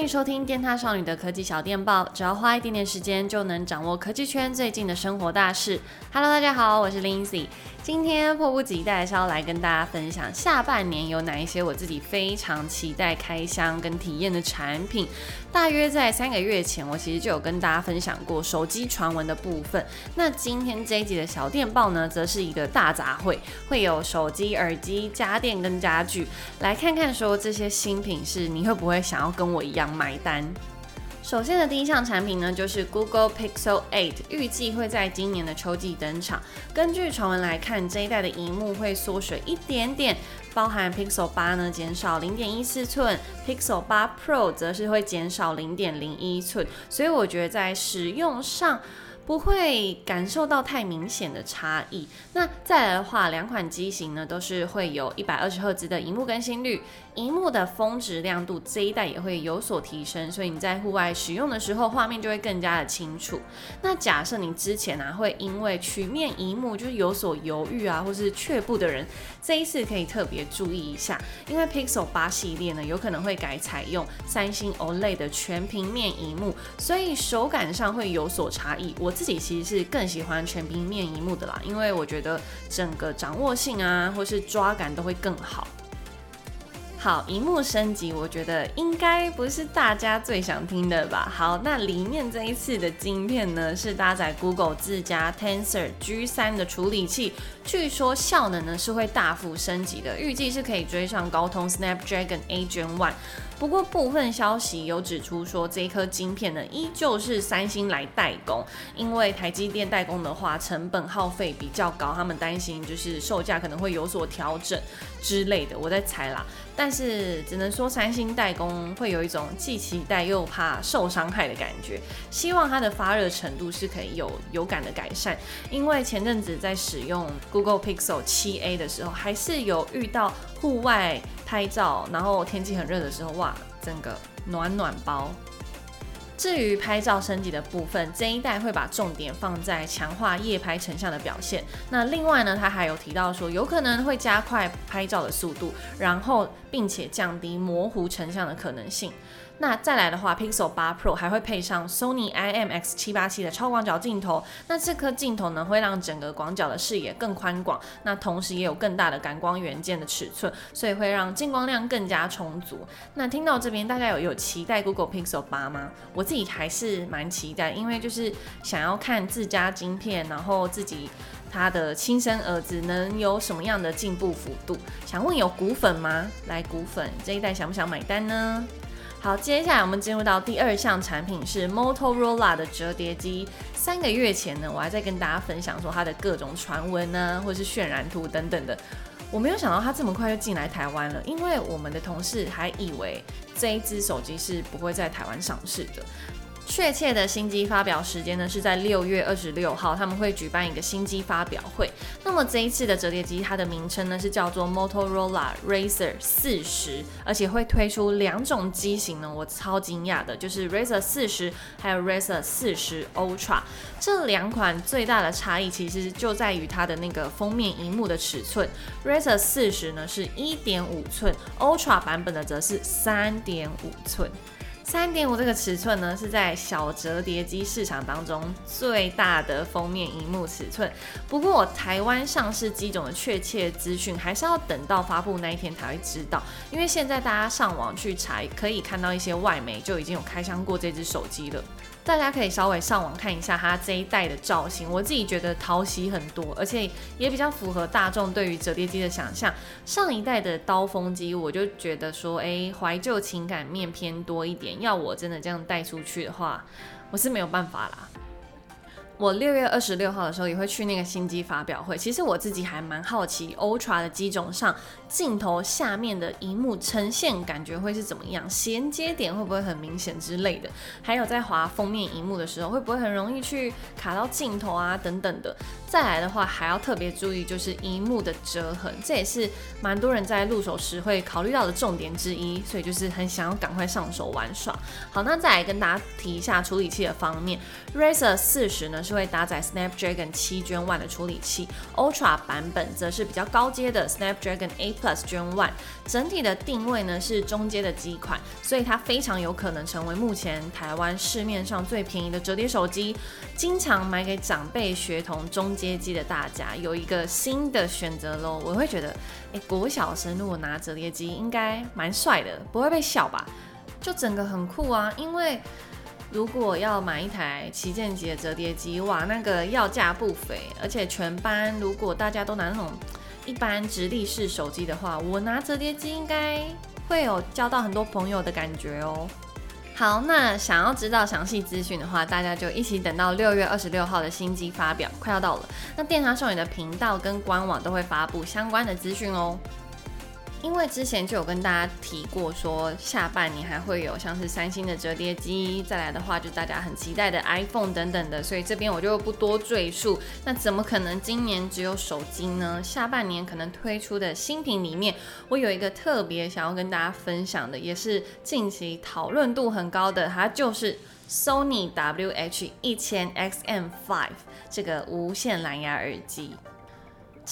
欢迎收听电踏少女的科技小电报，只要花一点点时间就能掌握科技圈最近的生活大事。Hello，大家好，我是 Lindsay。今天迫不及待是要来跟大家分享下半年有哪一些我自己非常期待开箱跟体验的产品。大约在三个月前，我其实就有跟大家分享过手机传闻的部分。那今天这一集的小电报呢，则是一个大杂烩，会有手机、耳机、家电跟家具，来看看说这些新品是你会不会想要跟我一样买单。首先的第一项产品呢，就是 Google Pixel 8，预计会在今年的秋季登场。根据传闻来看，这一代的荧幕会缩水一点点，包含 Pixel 八呢减少零点一四寸，Pixel 八 Pro 则是会减少零点零一寸，所以我觉得在使用上。不会感受到太明显的差异。那再来的话，两款机型呢都是会有一百二十赫兹的荧幕更新率，荧幕的峰值亮度这一代也会有所提升，所以你在户外使用的时候，画面就会更加的清楚。那假设你之前啊会因为曲面荧幕就是有所犹豫啊，或是却步的人，这一次可以特别注意一下，因为 Pixel 8系列呢有可能会改采用三星 OLED 的全平面荧幕，所以手感上会有所差异。我。自己其实是更喜欢全平面一幕的啦，因为我觉得整个掌握性啊，或是抓感都会更好。好，荧幕升级，我觉得应该不是大家最想听的吧？好，那里面这一次的晶片呢，是搭载 Google 自家 Tensor G3 的处理器，据说效能呢是会大幅升级的，预计是可以追上高通 Snapdragon 8 Gen 1。不过部分消息有指出说，这一颗晶片呢依旧是三星来代工，因为台积电代工的话成本耗费比较高，他们担心就是售价可能会有所调整之类的，我在猜啦。但是只能说三星代工会有一种既期待又怕受伤害的感觉，希望它的发热程度是可以有有感的改善。因为前阵子在使用 Google Pixel 7a 的时候，还是有遇到户外拍照，然后天气很热的时候，哇，整个暖暖包。至于拍照升级的部分，这一代会把重点放在强化夜拍成像的表现。那另外呢，它还有提到说，有可能会加快拍照的速度，然后并且降低模糊成像的可能性。那再来的话，Pixel 8 Pro 还会配上 Sony IMX787 的超广角镜头。那这颗镜头呢，会让整个广角的视野更宽广。那同时也有更大的感光元件的尺寸，所以会让进光量更加充足。那听到这边，大家有有期待 Google Pixel 8吗？我自己还是蛮期待，因为就是想要看自家晶片，然后自己他的亲生儿子能有什么样的进步幅度。想问有股粉吗？来，股粉这一代想不想买单呢？好，接下来我们进入到第二项产品是 Motorola 的折叠机。三个月前呢，我还在跟大家分享说它的各种传闻啊，或是渲染图等等的。我没有想到它这么快就进来台湾了，因为我们的同事还以为这一只手机是不会在台湾上市的。确切的新机发表时间呢，是在六月二十六号，他们会举办一个新机发表会。那么这一次的折叠机，它的名称呢是叫做 Motorola Razr 四十，而且会推出两种机型呢，我超惊讶的，就是 Razr 四十还有 Razr 四十 Ultra 这两款最大的差异，其实就在于它的那个封面荧幕的尺寸。Razr 四十呢是一点五寸，Ultra 版本的则是三点五寸。三点五这个尺寸呢，是在小折叠机市场当中最大的封面荧幕尺寸。不过，台湾上市机种的确切资讯还是要等到发布那一天才会知道。因为现在大家上网去查，可以看到一些外媒就已经有开箱过这只手机了。大家可以稍微上网看一下它这一代的造型，我自己觉得讨喜很多，而且也比较符合大众对于折叠机的想象。上一代的刀锋机，我就觉得说，哎，怀旧情感面偏多一点。要我真的这样带出去的话，我是没有办法啦。我六月二十六号的时候也会去那个新机发表会。其实我自己还蛮好奇，Ultra 的机种上镜头下面的荧幕呈现感觉会是怎么样，衔接点会不会很明显之类的。还有在滑封面荧幕的时候，会不会很容易去卡到镜头啊等等的。再来的话，还要特别注意就是荧幕的折痕，这也是蛮多人在入手时会考虑到的重点之一。所以就是很想要赶快上手玩耍。好，那再来跟大家提一下处理器的方面，Razer 四十呢是会搭载 Snapdragon 七 Gen One 的处理器，Ultra 版本则是比较高阶的 Snapdragon 8 Plus Gen One。整体的定位呢是中阶的机款，所以它非常有可能成为目前台湾市面上最便宜的折叠手机。经常买给长辈、学童中阶机的大家有一个新的选择喽。我会觉得，诶，国小生如果拿折叠机，应该蛮帅的，不会被笑吧？就整个很酷啊！因为如果要买一台旗舰级的折叠机，哇，那个要价不菲。而且全班如果大家都拿那种一般直立式手机的话，我拿折叠机应该会有交到很多朋友的感觉哦。好，那想要知道详细资讯的话，大家就一起等到六月二十六号的新机发表，快要到了。那电商少女的频道跟官网都会发布相关的资讯哦。因为之前就有跟大家提过，说下半年还会有像是三星的折叠机，再来的话就大家很期待的 iPhone 等等的，所以这边我就不多赘述。那怎么可能今年只有手机呢？下半年可能推出的新品里面，我有一个特别想要跟大家分享的，也是近期讨论度很高的，它就是 Sony WH-1000XM5 这个无线蓝牙耳机。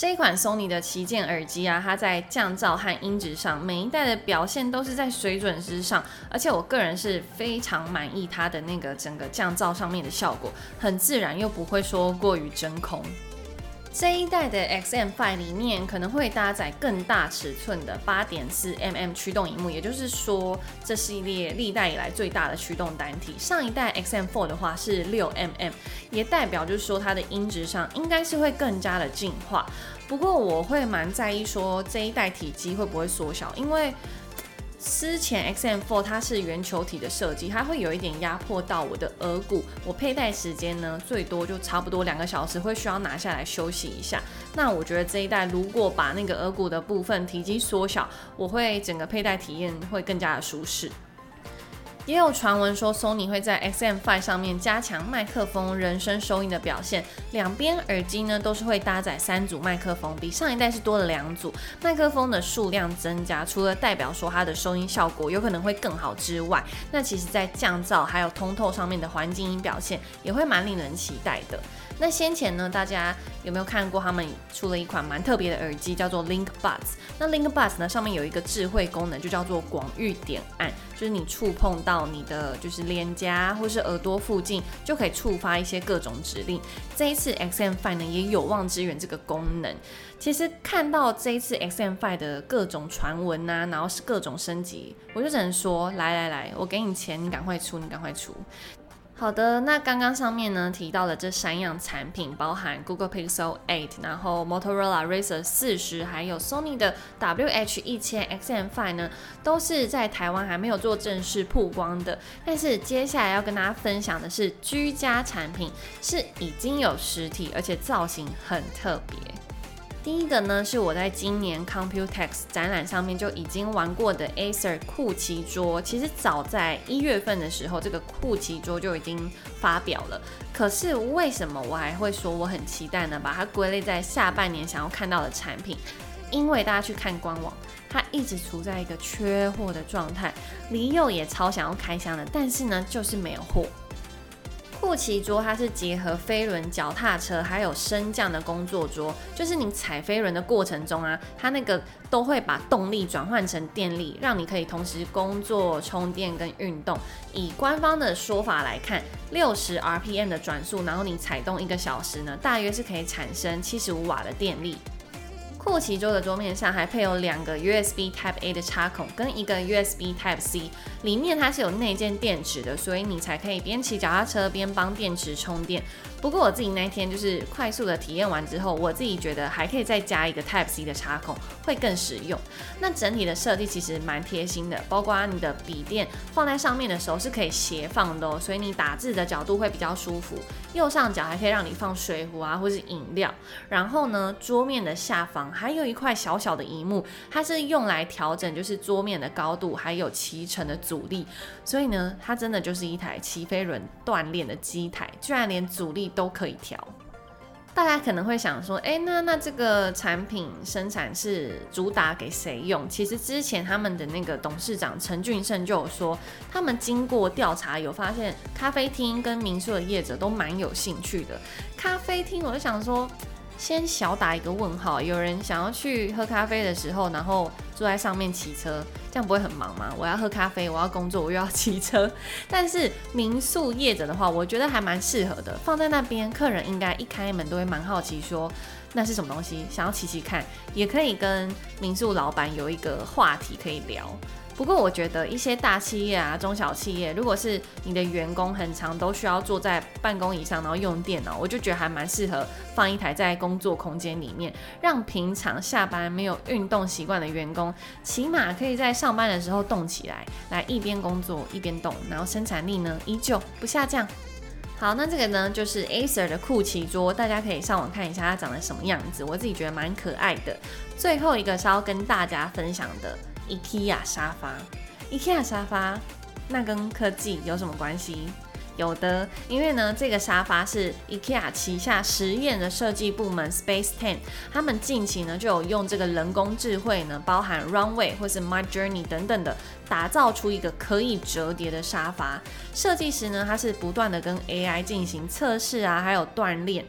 这一款 Sony 的旗舰耳机啊，它在降噪和音质上，每一代的表现都是在水准之上，而且我个人是非常满意它的那个整个降噪上面的效果，很自然又不会说过于真空。这一代的 XM5 里面可能会搭载更大尺寸的八点四 mm 驱动荧幕，也就是说，这系列历代以来最大的驱动单体。上一代 XM4 的话是六 mm，也代表就是说它的音质上应该是会更加的进化。不过我会蛮在意说这一代体积会不会缩小，因为。之前 XM4 它是圆球体的设计，它会有一点压迫到我的额骨。我佩戴时间呢，最多就差不多两个小时，会需要拿下来休息一下。那我觉得这一代如果把那个额骨的部分体积缩小，我会整个佩戴体验会更加的舒适。也有传闻说，Sony 会在 XM5 上面加强麦克风人声收音的表现。两边耳机呢都是会搭载三组麦克风，比上一代是多了两组麦克风的数量增加，除了代表说它的收音效果有可能会更好之外，那其实在降噪还有通透上面的环境音表现也会蛮令人期待的。那先前呢，大家有没有看过他们出了一款蛮特别的耳机，叫做 Link Buds？那 Link Buds 呢上面有一个智慧功能，就叫做广域点按，就是你触碰到你的就是脸颊或是耳朵附近，就可以触发一些各种指令。这一次 XM5 呢也有望支援这个功能。其实看到这一次 XM5 的各种传闻呐，然后是各种升级，我就只能说，来来来，我给你钱，你赶快出，你赶快出。好的，那刚刚上面呢提到的这三样产品，包含 Google Pixel 8，然后 Motorola Razr 40，还有 Sony 的 WH-1000XM5 呢，都是在台湾还没有做正式曝光的。但是接下来要跟大家分享的是居家产品，是已经有实体，而且造型很特别。第一个呢，是我在今年 Computex 展览上面就已经玩过的 Acer 酷奇桌。其实早在一月份的时候，这个酷奇桌就已经发表了。可是为什么我还会说我很期待呢？把它归类在下半年想要看到的产品，因为大家去看官网，它一直处在一个缺货的状态。李佑也超想要开箱的，但是呢，就是没有货。酷奇桌它是结合飞轮脚踏车还有升降的工作桌，就是你踩飞轮的过程中啊，它那个都会把动力转换成电力，让你可以同时工作、充电跟运动。以官方的说法来看，六十 RPM 的转速，然后你踩动一个小时呢，大约是可以产生七十五瓦的电力。酷奇桌的桌面上还配有两个 USB Type A 的插孔跟一个 USB Type C，里面它是有内建电池的，所以你才可以边骑脚踏车边帮电池充电。不过我自己那天就是快速的体验完之后，我自己觉得还可以再加一个 Type C 的插孔，会更实用。那整体的设计其实蛮贴心的，包括你的笔电放在上面的时候是可以斜放的哦，所以你打字的角度会比较舒服。右上角还可以让你放水壶啊，或是饮料。然后呢，桌面的下方还有一块小小的荧幕，它是用来调整就是桌面的高度，还有骑乘的阻力。所以呢，它真的就是一台骑飞轮锻炼的机台，居然连阻力都可以调。大家可能会想说，哎，那那这个产品生产是主打给谁用？其实之前他们的那个董事长陈俊胜就有说，他们经过调查有发现，咖啡厅跟民宿的业者都蛮有兴趣的。咖啡厅，我就想说。先小打一个问号，有人想要去喝咖啡的时候，然后坐在上面骑车，这样不会很忙吗？我要喝咖啡，我要工作，我又要骑车。但是民宿业者的话，我觉得还蛮适合的，放在那边，客人应该一开门都会蛮好奇，说那是什么东西，想要骑骑看，也可以跟民宿老板有一个话题可以聊。不过我觉得一些大企业啊、中小企业，如果是你的员工很长都需要坐在办公椅上，然后用电脑，我就觉得还蛮适合放一台在工作空间里面，让平常下班没有运动习惯的员工，起码可以在上班的时候动起来，来一边工作一边动，然后生产力呢依旧不下降。好，那这个呢就是 Acer 的酷奇桌，大家可以上网看一下它长得什么样子，我自己觉得蛮可爱的。最后一个是要跟大家分享的。IKEA 沙发，IKEA 沙发，那跟科技有什么关系？有的，因为呢，这个沙发是 IKEA 旗下实验的设计部门 Space Ten，他们近期呢就有用这个人工智慧呢，包含 Runway 或是 My Journey 等等的，打造出一个可以折叠的沙发。设计师呢，他是不断的跟 AI 进行测试啊，还有锻炼。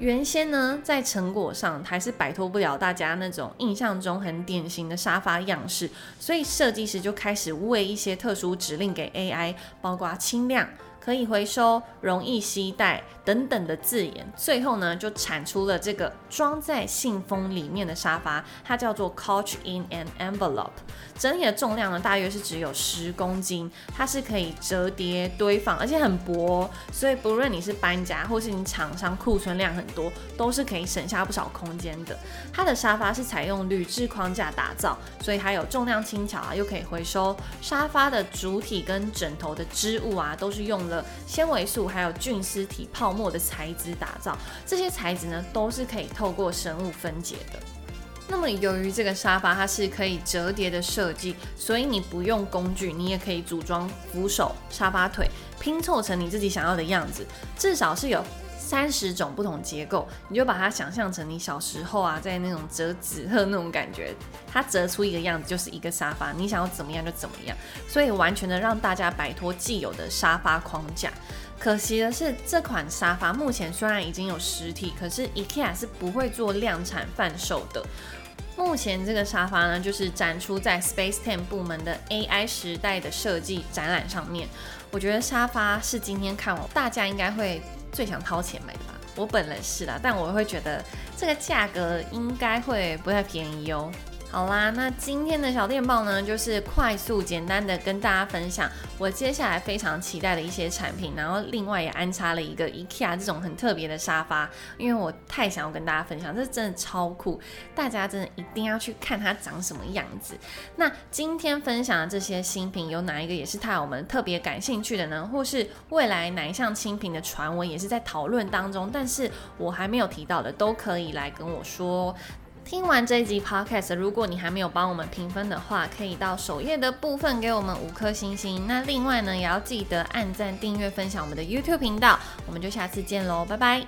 原先呢，在成果上还是摆脱不了大家那种印象中很典型的沙发样式，所以设计师就开始喂一些特殊指令给 AI，包括轻量。可以回收、容易携带等等的字眼，最后呢就产出了这个装在信封里面的沙发，它叫做 Couch in an Envelope。整体的重量呢大约是只有十公斤，它是可以折叠堆放，而且很薄，所以不论你是搬家或是你厂商库存量很多，都是可以省下不少空间的。它的沙发是采用铝制框架打造，所以还有重量轻巧啊，又可以回收。沙发的主体跟枕头的织物啊，都是用纤维素还有菌丝体泡沫的材质打造，这些材质呢都是可以透过生物分解的。那么由于这个沙发它是可以折叠的设计，所以你不用工具，你也可以组装扶手、沙发腿，拼凑成你自己想要的样子，至少是有。三十种不同结构，你就把它想象成你小时候啊，在那种折纸鹤那种感觉，它折出一个样子就是一个沙发，你想要怎么样就怎么样，所以完全的让大家摆脱既有的沙发框架。可惜的是，这款沙发目前虽然已经有实体，可是 IKEA 是不会做量产贩售的。目前这个沙发呢，就是展出在 Space Ten 部门的 AI 时代的设计展览上面。我觉得沙发是今天看我大家应该会。最想掏钱买的吧，我本人是啦，但我会觉得这个价格应该会不太便宜哦。好啦，那今天的小电报呢，就是快速简单的跟大家分享我接下来非常期待的一些产品，然后另外也安插了一个 IKEA 这种很特别的沙发，因为我太想要跟大家分享，这真的超酷，大家真的一定要去看它长什么样子。那今天分享的这些新品，有哪一个也是太我们特别感兴趣的呢？或是未来哪一项新品的传闻也是在讨论当中，但是我还没有提到的，都可以来跟我说。听完这一集 podcast，如果你还没有帮我们评分的话，可以到首页的部分给我们五颗星星。那另外呢，也要记得按赞、订阅、分享我们的 YouTube 频道。我们就下次见喽，拜拜。